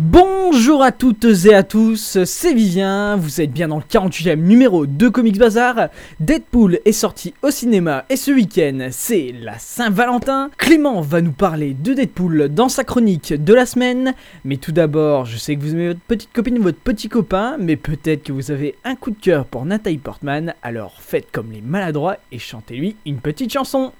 Bonjour à toutes et à tous, c'est Vivien, vous êtes bien dans le 48e numéro de Comics Bazar. Deadpool est sorti au cinéma et ce week-end c'est la Saint-Valentin. Clément va nous parler de Deadpool dans sa chronique de la semaine. Mais tout d'abord, je sais que vous aimez votre petite copine ou votre petit copain, mais peut-être que vous avez un coup de cœur pour Nathalie Portman, alors faites comme les maladroits et chantez-lui une petite chanson.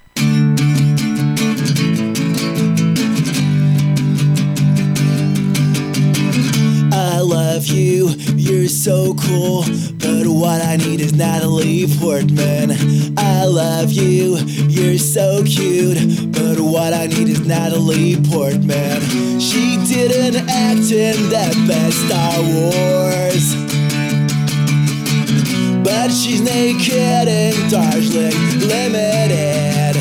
I love you, you're so cool. But what I need is Natalie Portman. I love you, you're so cute. But what I need is Natalie Portman. She didn't act in that best Star Wars. But she's naked in Darjeeling Limited.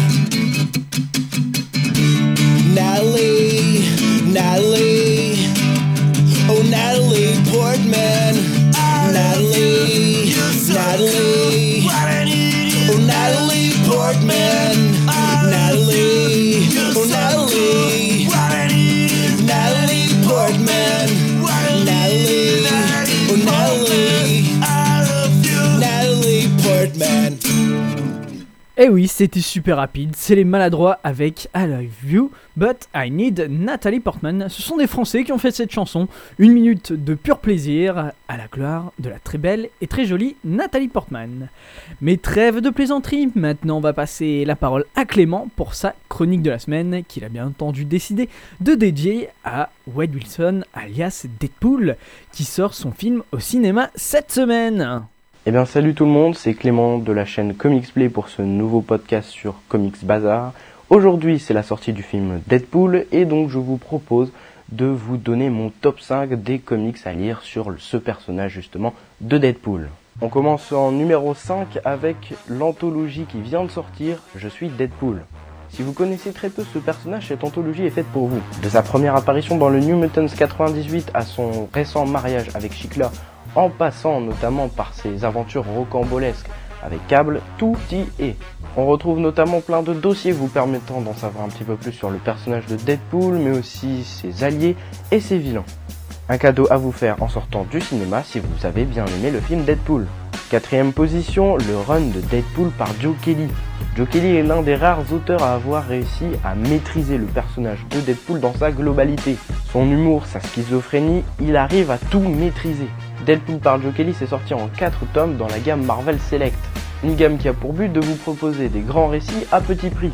Natalie, Natalie. Natalie Portman. Natalie, Natalie. Oh, Natalie Portman. Natalie, oh, Natalie. Natalie Portman. Natalie, oh. Natalie Eh oui, c'était super rapide, c'est les maladroits avec I Love You, but I Need Nathalie Portman. Ce sont des Français qui ont fait cette chanson, une minute de pur plaisir à la gloire de la très belle et très jolie Nathalie Portman. Mais trêve de plaisanterie, maintenant on va passer la parole à Clément pour sa chronique de la semaine qu'il a bien entendu décider de dédier à Wade Wilson alias Deadpool qui sort son film au cinéma cette semaine. Eh bien salut tout le monde, c'est Clément de la chaîne Comics Play pour ce nouveau podcast sur Comics Bazar. Aujourd'hui c'est la sortie du film Deadpool et donc je vous propose de vous donner mon top 5 des comics à lire sur ce personnage justement de Deadpool. On commence en numéro 5 avec l'anthologie qui vient de sortir, Je suis Deadpool. Si vous connaissez très peu ce personnage, cette anthologie est faite pour vous. De sa première apparition dans le New Mutants 98 à son récent mariage avec Chikla en passant notamment par ses aventures rocambolesques avec Cable, tout y est. On retrouve notamment plein de dossiers vous permettant d'en savoir un petit peu plus sur le personnage de Deadpool, mais aussi ses alliés et ses vilains. Un cadeau à vous faire en sortant du cinéma si vous avez bien aimé le film Deadpool. Quatrième position, le run de Deadpool par Joe Kelly. Joe Kelly est l'un des rares auteurs à avoir réussi à maîtriser le personnage de Deadpool dans sa globalité. Son humour, sa schizophrénie, il arrive à tout maîtriser. Deadpool par Joe Kelly s'est sorti en 4 tomes dans la gamme Marvel Select, une gamme qui a pour but de vous proposer des grands récits à petit prix.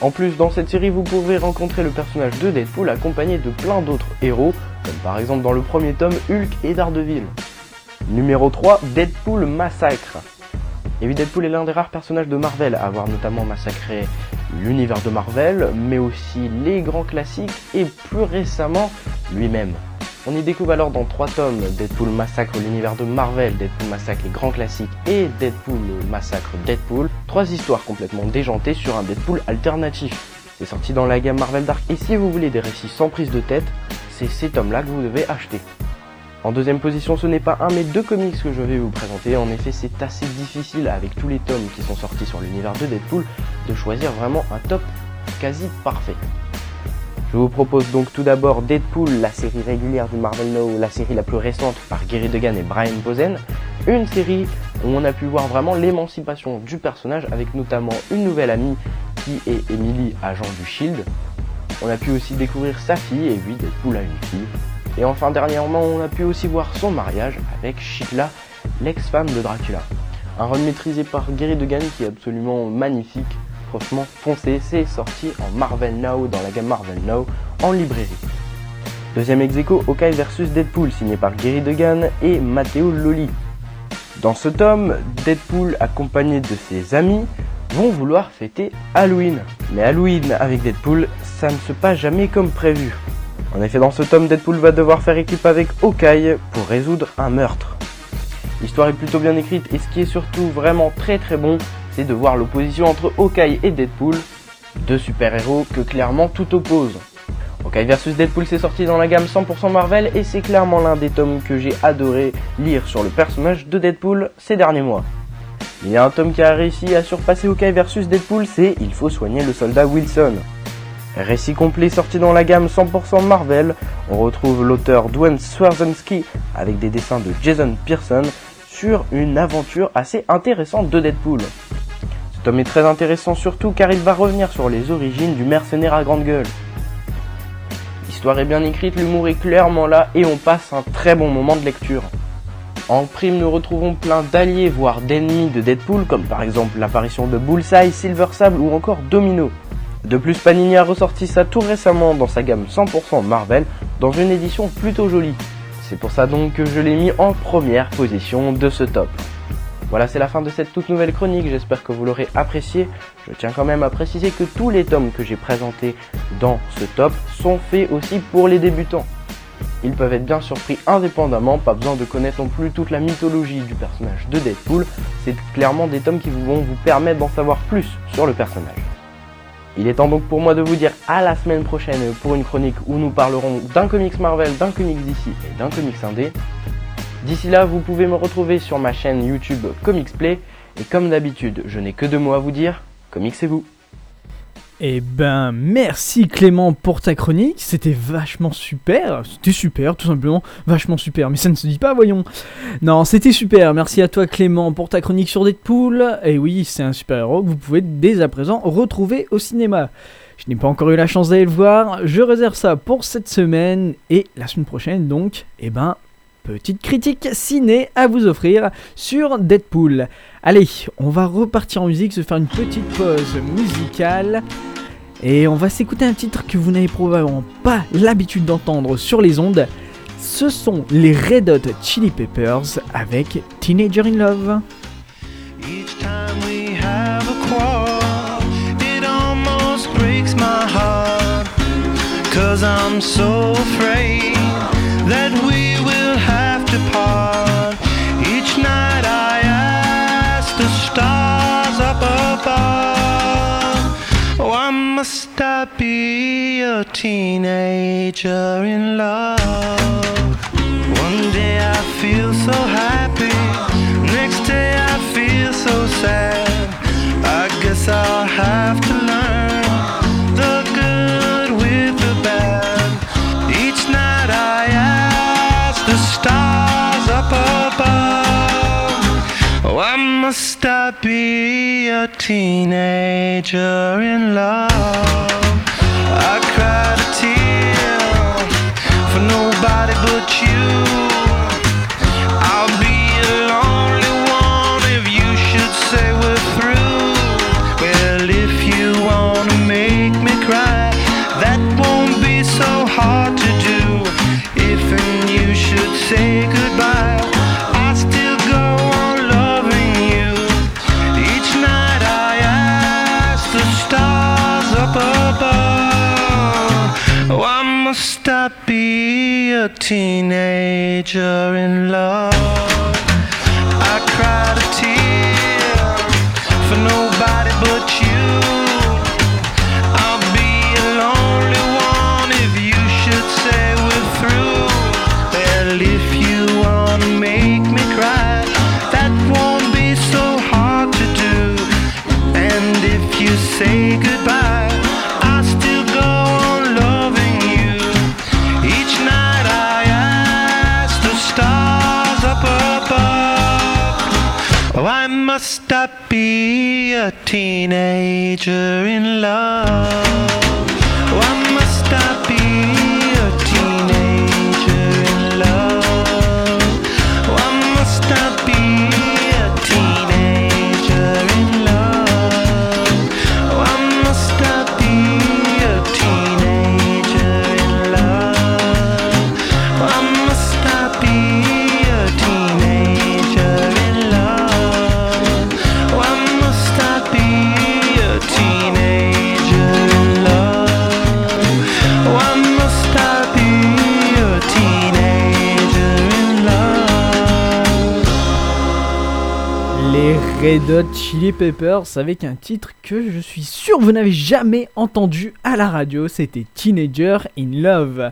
En plus, dans cette série, vous pourrez rencontrer le personnage de Deadpool accompagné de plein d'autres héros, comme par exemple dans le premier tome Hulk et Daredevil. Numéro 3, Deadpool Massacre. Et oui, Deadpool est l'un des rares personnages de Marvel à avoir notamment massacré l'univers de Marvel, mais aussi les grands classiques et plus récemment lui-même. On y découvre alors dans trois tomes Deadpool massacre l'univers de Marvel, Deadpool massacre les grands classiques et Deadpool massacre Deadpool, trois histoires complètement déjantées sur un Deadpool alternatif. C'est sorti dans la gamme Marvel Dark et si vous voulez des récits sans prise de tête, c'est ces tomes-là que vous devez acheter. En deuxième position, ce n'est pas un mais deux comics que je vais vous présenter. En effet, c'est assez difficile avec tous les tomes qui sont sortis sur l'univers de Deadpool de choisir vraiment un top quasi parfait. Je vous propose donc tout d'abord Deadpool, la série régulière du Marvel Now, la série la plus récente par Gary Degan et Brian Bozen. Une série où on a pu voir vraiment l'émancipation du personnage avec notamment une nouvelle amie qui est Emily, agent du Shield. On a pu aussi découvrir sa fille et oui, Deadpool a une fille. Et enfin dernièrement, on a pu aussi voir son mariage avec Shikla, l'ex-femme de Dracula. Un run maîtrisé par Gary Degan qui est absolument magnifique. Franchement, foncez, c'est sorti en Marvel Now dans la gamme Marvel Now en librairie. Deuxième ex aequo, Hawkeye vs Deadpool, signé par Gary Degan et Matteo Loli. Dans ce tome, Deadpool, accompagné de ses amis, vont vouloir fêter Halloween. Mais Halloween avec Deadpool, ça ne se passe jamais comme prévu. En effet, dans ce tome, Deadpool va devoir faire équipe avec Hawkeye pour résoudre un meurtre. L'histoire est plutôt bien écrite et ce qui est surtout vraiment très très bon, c'est de voir l'opposition entre Hawkeye et Deadpool, deux super-héros que clairement tout oppose. Hawkeye vs Deadpool c'est sorti dans la gamme 100% Marvel et c'est clairement l'un des tomes que j'ai adoré lire sur le personnage de Deadpool ces derniers mois. Il y a un tome qui a réussi à surpasser Hawkeye vs Deadpool, c'est Il faut soigner le soldat Wilson. Récit complet sorti dans la gamme 100% Marvel, on retrouve l'auteur Dwayne Swarzensky avec des dessins de Jason Pearson sur une aventure assez intéressante de Deadpool. Tome est très intéressant surtout car il va revenir sur les origines du mercenaire à grande gueule. L'histoire est bien écrite, l'humour est clairement là et on passe un très bon moment de lecture. En prime, nous retrouvons plein d'alliés, voire d'ennemis de Deadpool, comme par exemple l'apparition de Bullseye, Silver Sable ou encore Domino. De plus, Panini a ressorti ça tout récemment dans sa gamme 100% Marvel, dans une édition plutôt jolie. C'est pour ça donc que je l'ai mis en première position de ce top. Voilà, c'est la fin de cette toute nouvelle chronique, j'espère que vous l'aurez apprécié. Je tiens quand même à préciser que tous les tomes que j'ai présentés dans ce top sont faits aussi pour les débutants. Ils peuvent être bien surpris indépendamment, pas besoin de connaître non plus toute la mythologie du personnage de Deadpool, c'est clairement des tomes qui vont vous permettre d'en savoir plus sur le personnage. Il est temps donc pour moi de vous dire à la semaine prochaine pour une chronique où nous parlerons d'un comics Marvel, d'un comics DC et d'un comics indé. D'ici là, vous pouvez me retrouver sur ma chaîne YouTube Comics Play. Et comme d'habitude, je n'ai que deux mots à vous dire, comics c'est vous. Eh ben, merci Clément pour ta chronique, c'était vachement super, c'était super, tout simplement, vachement super, mais ça ne se dit pas, voyons. Non, c'était super, merci à toi Clément pour ta chronique sur Deadpool, et oui, c'est un super-héros que vous pouvez dès à présent retrouver au cinéma. Je n'ai pas encore eu la chance d'aller le voir, je réserve ça pour cette semaine, et la semaine prochaine donc, eh ben, petite critique ciné à vous offrir sur Deadpool. Allez, on va repartir en musique, se faire une petite pause musicale. Et on va s'écouter un titre que vous n'avez probablement pas l'habitude d'entendre sur les ondes. Ce sont les Red Hot Chili Peppers avec Teenager in Love. Each time we have a quarrel, it almost breaks my heart. To. Each night I ask the stars up above, why must I be a teenager in love? One day I feel so happy, next day I feel so sad. I guess I'll have to learn up above, oh, why must I be a teenager in love? I cried a tear for nobody but you. Teenager in love? I cried a tear for nobody but you. I'll be a lonely one if you should say we're through. If you wanna make me cry, that won't be so hard to do. And if you say goodbye, must I be a teenager in love? Why must I be Red Chili Peppers avec un titre que je suis sûr vous n'avez jamais entendu à la radio, c'était Teenager in Love.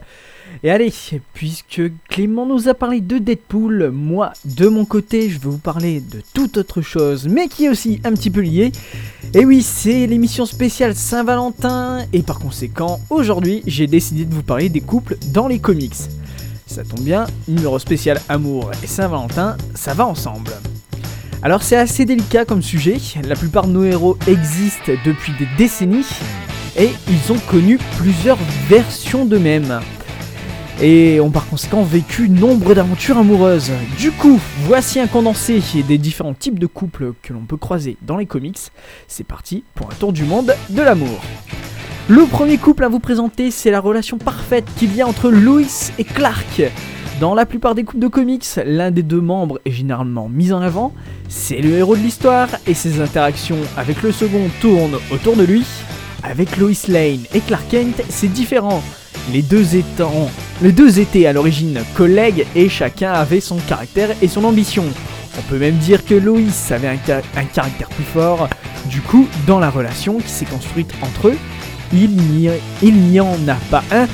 Et allez, puisque Clément nous a parlé de Deadpool, moi de mon côté je vais vous parler de toute autre chose, mais qui est aussi un petit peu lié. Et oui, c'est l'émission spéciale Saint-Valentin, et par conséquent, aujourd'hui j'ai décidé de vous parler des couples dans les comics. Ça tombe bien, numéro spécial Amour et Saint-Valentin, ça va ensemble. Alors c'est assez délicat comme sujet, la plupart de nos héros existent depuis des décennies et ils ont connu plusieurs versions d'eux-mêmes. Et ont par conséquent vécu nombre d'aventures amoureuses. Du coup, voici un condensé des différents types de couples que l'on peut croiser dans les comics. C'est parti pour un tour du monde de l'amour. Le premier couple à vous présenter, c'est la relation parfaite qu'il y a entre Lois et Clark. Dans la plupart des couples de comics, l'un des deux membres est généralement mis en avant, c'est le héros de l'histoire et ses interactions avec le second tournent autour de lui. Avec Lois Lane et Clark Kent, c'est différent. Les deux, étant, les deux étaient à l'origine collègues et chacun avait son caractère et son ambition. On peut même dire que Lois avait un caractère plus fort. Du coup, dans la relation qui s'est construite entre eux, il n'y en a pas un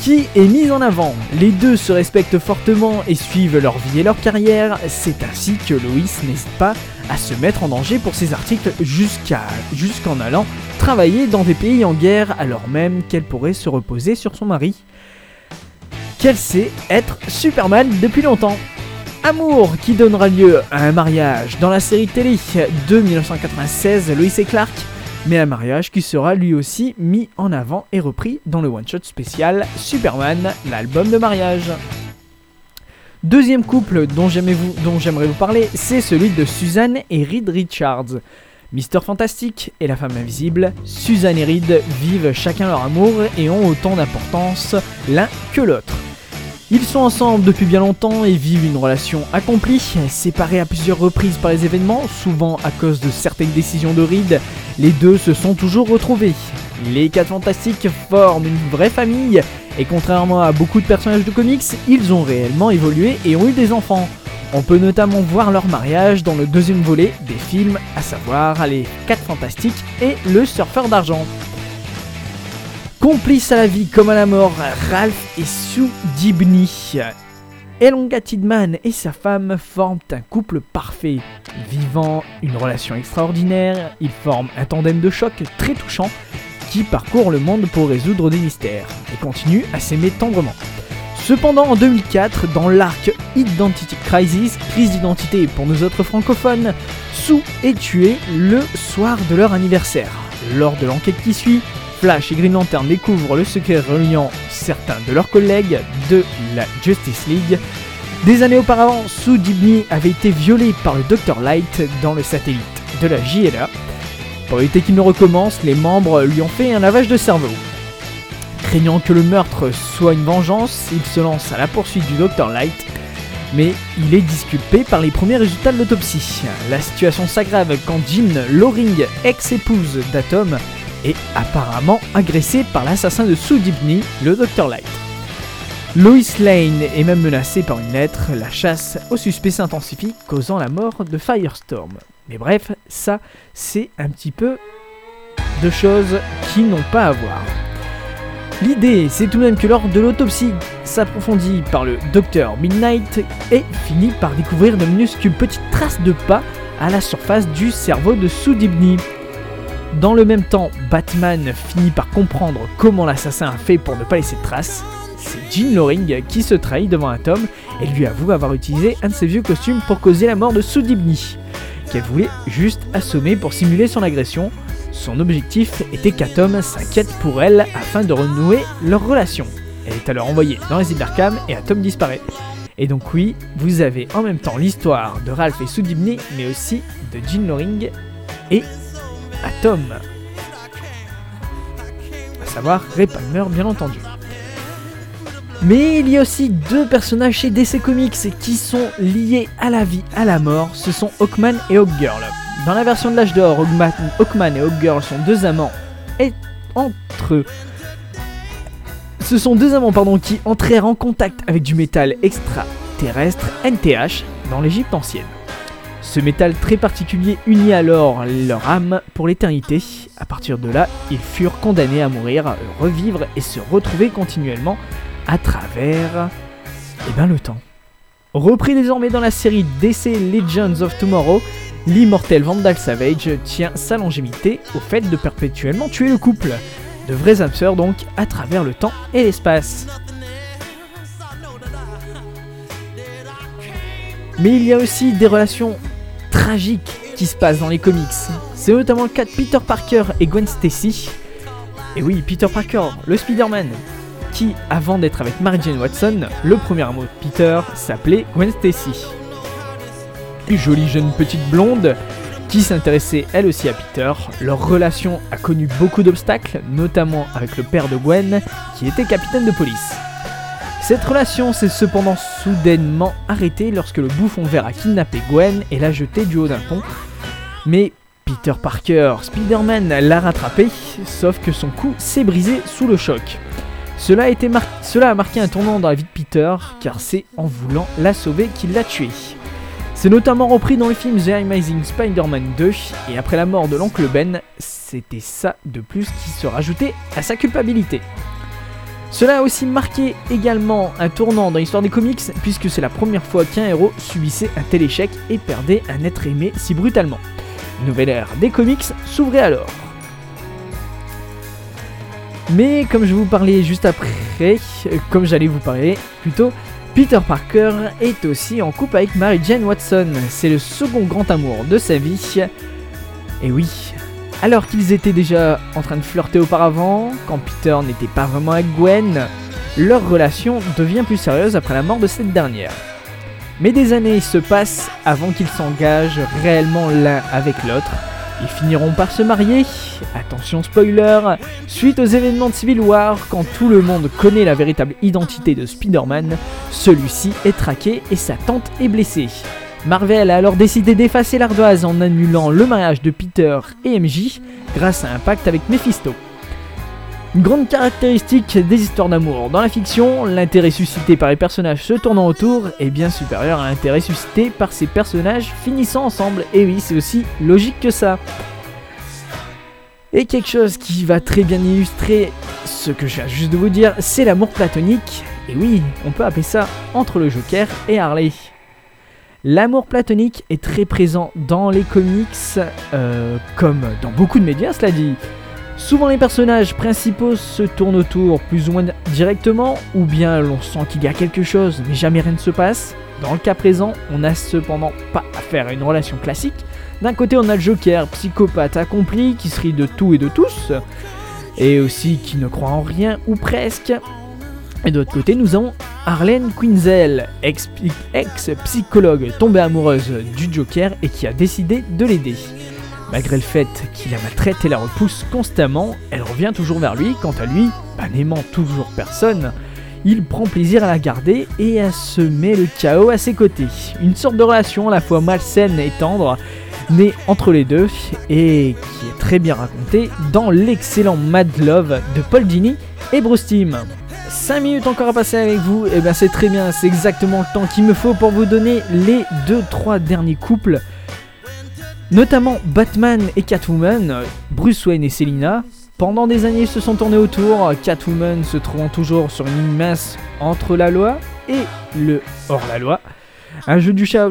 qui est mise en avant. Les deux se respectent fortement et suivent leur vie et leur carrière. C'est ainsi que Loïs n'hésite pas à se mettre en danger pour ses articles jusqu'à jusqu'en allant travailler dans des pays en guerre alors même qu'elle pourrait se reposer sur son mari. Qu'elle sait être Superman depuis longtemps. Amour qui donnera lieu à un mariage dans la série télé de 1996 Loïs et Clark mais un mariage qui sera lui aussi mis en avant et repris dans le one-shot spécial Superman, l'album de mariage. Deuxième couple dont j'aimerais vous, parler, c'est celui de Suzanne et Reed Richards. Mister Fantastique et la femme invisible, Suzanne et Reed vivent chacun leur amour et ont autant d'importance l'un que l'autre. Ils sont ensemble depuis bien longtemps et vivent une relation accomplie, séparés à plusieurs reprises par les événements, souvent à cause de certaines décisions de Reed, les deux se sont toujours retrouvés. Les 4 Fantastiques forment une vraie famille, et contrairement à beaucoup de personnages de comics, ils ont réellement évolué et ont eu des enfants. On peut notamment voir leur mariage dans le deuxième volet des films, à savoir les 4 Fantastiques et le Surfeur d'Argent. Complices à la vie comme à la mort, Ralph et Sue Dibney. Elonga Tidman et sa femme forment un couple parfait. Vivant une relation extraordinaire, ils forment un tandem de choc très touchant qui parcourt le monde pour résoudre des mystères et continue à s'aimer tendrement. Cependant, en 2004, dans l'arc Identity Crisis, crise d'identité pour nous autres francophones, Sue est tuée le soir de leur anniversaire. Lors de l'enquête qui suit, Flash et Green Lantern découvrent le secret reliant certains de leurs collègues de la Justice League. Des années auparavant, Sue avait été violée par le Dr Light dans le satellite de la JLA. Pour éviter qu'il ne recommence, les membres lui ont fait un lavage de cerveau. Craignant que le meurtre soit une vengeance, il se lance à la poursuite du Dr Light, mais il est disculpé par les premiers résultats de l'autopsie. La situation s'aggrave quand Jean Loring, ex-épouse d'Atom, est apparemment agressé par l'assassin de Sue Dibney, le Dr Light. Lois Lane est même menacée par une lettre, la chasse au suspect s'intensifie, causant la mort de Firestorm. Mais bref, ça, c'est un petit peu de choses qui n'ont pas à voir. L'idée, c'est tout de même que lors de l'autopsie s'approfondit par le docteur Midnight et finit par découvrir de minuscules petites traces de pas à la surface du cerveau de Sue Dibney. Dans le même temps, Batman finit par comprendre comment l'assassin a fait pour ne pas laisser de traces. C'est Jean Loring qui se trahit devant un Tom et lui avoue avoir utilisé un de ses vieux costumes pour causer la mort de Soudibni, qu'elle voulait juste assommer pour simuler son agression. Son objectif était qu'Atom s'inquiète pour elle afin de renouer leur relation. Elle est alors envoyée dans les îles et Atom disparaît. Et donc oui, vous avez en même temps l'histoire de Ralph et Soudibni, mais aussi de Jean Loring et Atom. À savoir Ray Palmer, bien entendu. Mais il y a aussi deux personnages chez DC Comics qui sont liés à la vie, à la mort, ce sont Hawkman et Hawkgirl. Dans la version de l'âge d'or, Hawkman et Hawkgirl sont deux amants et entre eux. Ce sont deux amants pardon, qui entrèrent en contact avec du métal extraterrestre NTH dans l'Égypte ancienne. Ce métal très particulier unit alors leur âme pour l'éternité. À partir de là, ils furent condamnés à mourir, revivre et se retrouver continuellement à travers eh ben, le temps. Repris désormais dans la série DC Legends of Tomorrow, l'immortel Vandal Savage tient sa longévité au fait de perpétuellement tuer le couple. De vrais âmes donc à travers le temps et l'espace. Mais il y a aussi des relations tragiques qui se passent dans les comics. C'est notamment le cas de Peter Parker et Gwen Stacy. Et oui, Peter Parker, le Spider-Man, qui, avant d'être avec Mary Jane Watson, le premier amour de Peter s'appelait Gwen Stacy. Une jolie jeune petite blonde qui s'intéressait elle aussi à Peter. Leur relation a connu beaucoup d'obstacles, notamment avec le père de Gwen, qui était capitaine de police. Cette relation s'est cependant soudainement arrêtée lorsque le bouffon vert a kidnappé Gwen et l'a jetée du haut d'un pont. Mais Peter Parker, Spider-Man l'a rattrapé, sauf que son cou s'est brisé sous le choc. Cela a, marqué un tournant dans la vie de Peter, car c'est en voulant la sauver qu'il l'a tué. C'est notamment repris dans le film The Amazing Spider-Man 2, et après la mort de l'oncle Ben, c'était ça de plus qui se rajoutait à sa culpabilité. Cela a aussi marqué également un tournant dans l'histoire des comics, puisque c'est la première fois qu'un héros subissait un tel échec et perdait un être aimé si brutalement. Une nouvelle ère des comics s'ouvrait alors. Mais comme je vous parlais juste après, comme j'allais vous parler plutôt, Peter Parker est aussi en couple avec Mary Jane Watson. C'est le second grand amour de sa vie. Et oui, alors qu'ils étaient déjà en train de flirter auparavant, quand Peter n'était pas vraiment avec Gwen, leur relation devient plus sérieuse après la mort de cette dernière. Mais des années se passent avant qu'ils s'engagent réellement l'un avec l'autre. Ils finiront par se marier, attention spoiler, suite aux événements de Civil War, quand tout le monde connaît la véritable identité de Spider-Man, celui-ci est traqué et sa tante est blessée. Marvel a alors décidé d'effacer l'ardoise en annulant le mariage de Peter et MJ grâce à un pacte avec Mephisto. Une grande caractéristique des histoires d'amour dans la fiction, l'intérêt suscité par les personnages se tournant autour est bien supérieur à l'intérêt suscité par ces personnages finissant ensemble. Et oui, c'est aussi logique que ça. Et quelque chose qui va très bien illustrer ce que je viens juste de vous dire, c'est l'amour platonique. Et oui, on peut appeler ça entre le Joker et Harley. L'amour platonique est très présent dans les comics, euh, comme dans beaucoup de médias, cela dit. Souvent les personnages principaux se tournent autour plus ou moins directement, ou bien l'on sent qu'il y a quelque chose mais jamais rien ne se passe. Dans le cas présent, on n'a cependant pas affaire à une relation classique. D'un côté on a le Joker, psychopathe accompli, qui se rit de tout et de tous, et aussi qui ne croit en rien ou presque, et de l'autre côté, nous avons Arlene Quinzel, ex-psychologue tombée amoureuse du Joker et qui a décidé de l'aider. Malgré le fait qu'il la maltraite et la repousse constamment, elle revient toujours vers lui. Quant à lui, n'aimant toujours personne, il prend plaisir à la garder et à semer le chaos à ses côtés. Une sorte de relation à la fois malsaine et tendre, née entre les deux et qui est très bien racontée dans l'excellent Mad Love de Paul Dini et Bruce Timm. 5 minutes encore à passer avec vous, et eh bien c'est très bien, c'est exactement le temps qu'il me faut pour vous donner les 2-3 derniers couples. Notamment Batman et Catwoman, Bruce Wayne et Selina. Pendant des années se sont tournés autour, Catwoman se trouvant toujours sur une ligne mince entre la loi et le hors-la-loi. Un jeu du chat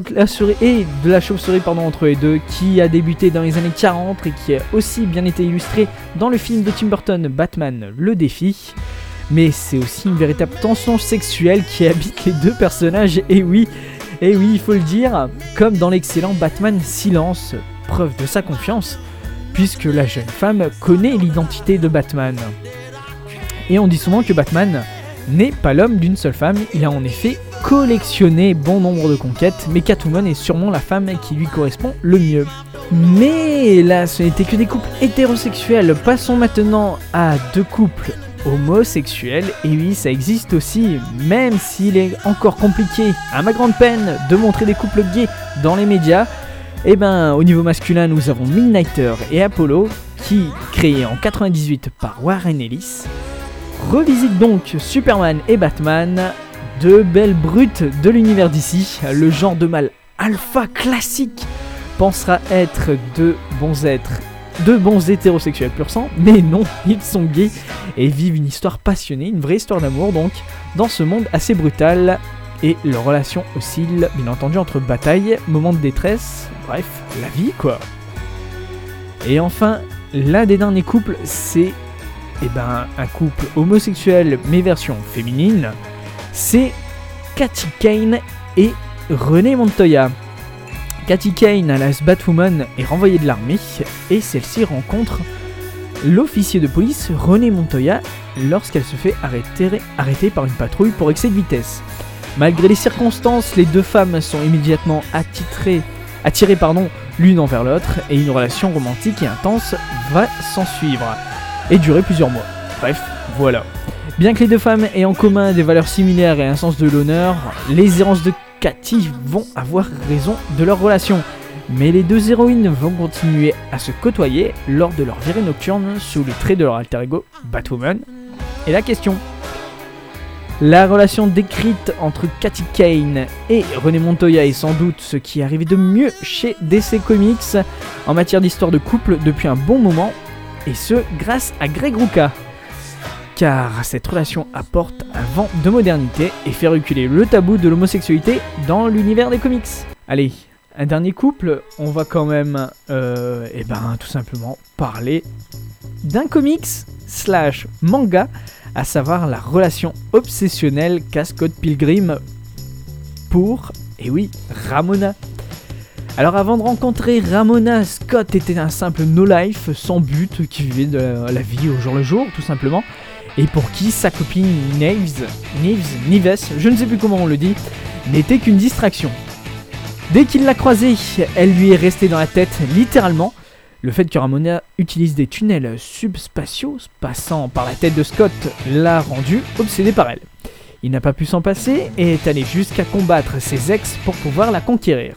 et de la chauve-souris pardon, entre les deux qui a débuté dans les années 40 et qui a aussi bien été illustré dans le film de Tim Burton Batman Le Défi mais c'est aussi une véritable tension sexuelle qui habite les deux personnages, et oui, et oui, il faut le dire, comme dans l'excellent Batman Silence, preuve de sa confiance, puisque la jeune femme connaît l'identité de Batman. Et on dit souvent que Batman n'est pas l'homme d'une seule femme, il a en effet collectionné bon nombre de conquêtes, mais Catwoman est sûrement la femme qui lui correspond le mieux. Mais là, ce n'était que des couples hétérosexuels. Passons maintenant à deux couples homosexuels. Et oui, ça existe aussi, même s'il est encore compliqué, à ma grande peine, de montrer des couples gays dans les médias. Et eh ben, au niveau masculin, nous avons Midnighter et Apollo, qui, créés en 98 par Warren Ellis, revisitent donc Superman et Batman, deux belles brutes de l'univers d'ici, le genre de mal alpha classique pensera être de bons êtres, de bons hétérosexuels pur sang, mais non, ils sont gays et vivent une histoire passionnée, une vraie histoire d'amour donc, dans ce monde assez brutal. Et leur relation oscille, bien entendu, entre bataille, moments de détresse, bref, la vie quoi. Et enfin, l'un des derniers couples, c'est eh ben, un couple homosexuel mais version féminine. C'est Cathy Kane et René Montoya. Cathy Kane, alias Batwoman, est renvoyée de l'armée et celle-ci rencontre l'officier de police René Montoya lorsqu'elle se fait arrêter, par une patrouille pour excès de vitesse. Malgré les circonstances, les deux femmes sont immédiatement attirées l'une envers l'autre et une relation romantique et intense va s'en suivre et durer plusieurs mois. Bref, voilà. Bien que les deux femmes aient en commun des valeurs similaires et un sens de l'honneur, les errances de Cathy vont avoir raison de leur relation. Mais les deux héroïnes vont continuer à se côtoyer lors de leur virée nocturne sous les traits de leur alter ego Batwoman. Et la question la relation décrite entre Cathy Kane et René Montoya est sans doute ce qui est arrivé de mieux chez DC Comics en matière d'histoire de couple depuis un bon moment, et ce grâce à Greg Rucka. Car cette relation apporte un vent de modernité et fait reculer le tabou de l'homosexualité dans l'univers des comics. Allez, un dernier couple, on va quand même, euh, eh ben, tout simplement parler d'un comics slash manga à savoir la relation obsessionnelle qu'a Scott Pilgrim pour, et oui, Ramona. Alors avant de rencontrer Ramona, Scott était un simple no-life sans but qui vivait la vie au jour le jour, tout simplement, et pour qui sa copine Nives, Nives, Nives, je ne sais plus comment on le dit, n'était qu'une distraction. Dès qu'il l'a croisée, elle lui est restée dans la tête littéralement, le fait que Ramona utilise des tunnels subspatiaux passant par la tête de Scott l'a rendu obsédé par elle. Il n'a pas pu s'en passer et est allé jusqu'à combattre ses ex pour pouvoir la conquérir.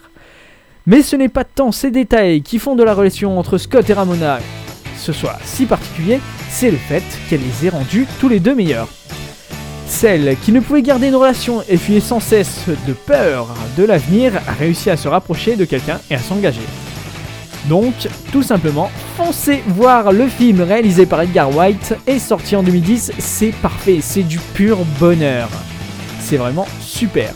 Mais ce n'est pas tant ces détails qui font de la relation entre Scott et Ramona ce soit si particulier, c'est le fait qu'elle les ait rendus tous les deux meilleurs. Celle qui ne pouvait garder une relation et fuyait sans cesse de peur de l'avenir a réussi à se rapprocher de quelqu'un et à s'engager. Donc, tout simplement, foncez voir le film réalisé par Edgar White et sorti en 2010. C'est parfait, c'est du pur bonheur. C'est vraiment super.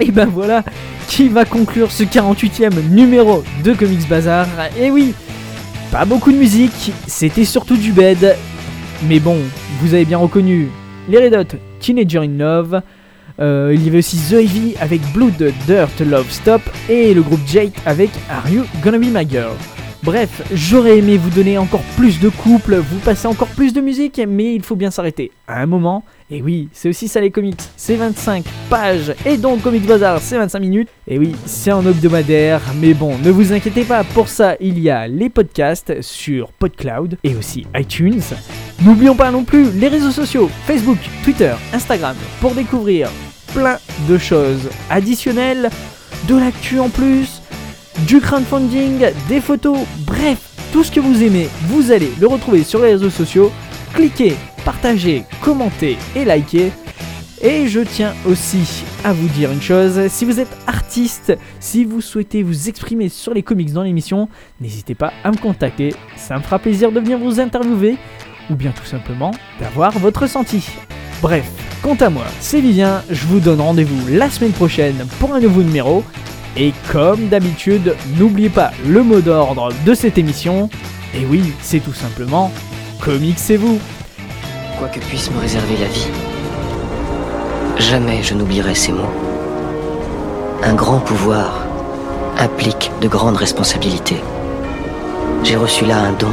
Et ben voilà qui va conclure ce 48e numéro de Comics Bazar. Et oui, pas beaucoup de musique, c'était surtout du bed. Mais bon, vous avez bien reconnu les Red Hot, Teenager in Love, euh, il y avait aussi The Heavy avec Blood, Dirt, Love, Stop et le groupe Jade avec Are You Gonna Be My Girl. Bref, j'aurais aimé vous donner encore plus de couples, vous passer encore plus de musique, mais il faut bien s'arrêter à un moment. Et oui, c'est aussi ça les comics, c'est 25 pages, et donc Comics Bazar, c'est 25 minutes. Et oui, c'est en hebdomadaire, mais bon, ne vous inquiétez pas, pour ça, il y a les podcasts sur PodCloud et aussi iTunes. N'oublions pas non plus les réseaux sociaux, Facebook, Twitter, Instagram, pour découvrir plein de choses additionnelles, de l'actu en plus, du crowdfunding, des photos, bref, tout ce que vous aimez, vous allez le retrouver sur les réseaux sociaux. Cliquez, partagez, commentez et likez. Et je tiens aussi à vous dire une chose, si vous êtes artiste, si vous souhaitez vous exprimer sur les comics dans l'émission, n'hésitez pas à me contacter, ça me fera plaisir de venir vous interviewer, ou bien tout simplement d'avoir votre ressenti. Bref, quant à moi, c'est Vivien, je vous donne rendez-vous la semaine prochaine pour un nouveau numéro, et comme d'habitude, n'oubliez pas le mot d'ordre de cette émission. Et oui, c'est tout simplement Comics c'est vous. Quoi que puisse me réserver la vie, jamais je n'oublierai ces mots. Un grand pouvoir implique de grandes responsabilités. J'ai reçu là un don,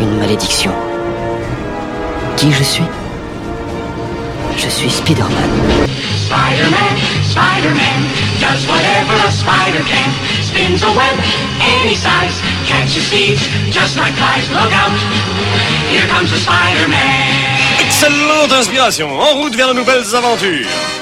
une malédiction. Qui je suis? Je suis Spider-Man. Spider-Man, Spider-Man, does whatever a spider can. Spins a web any size, catches thieves just like flies. Look out, here comes the Spider-Man. Excellente inspiration, en route vers de nouvelles aventures.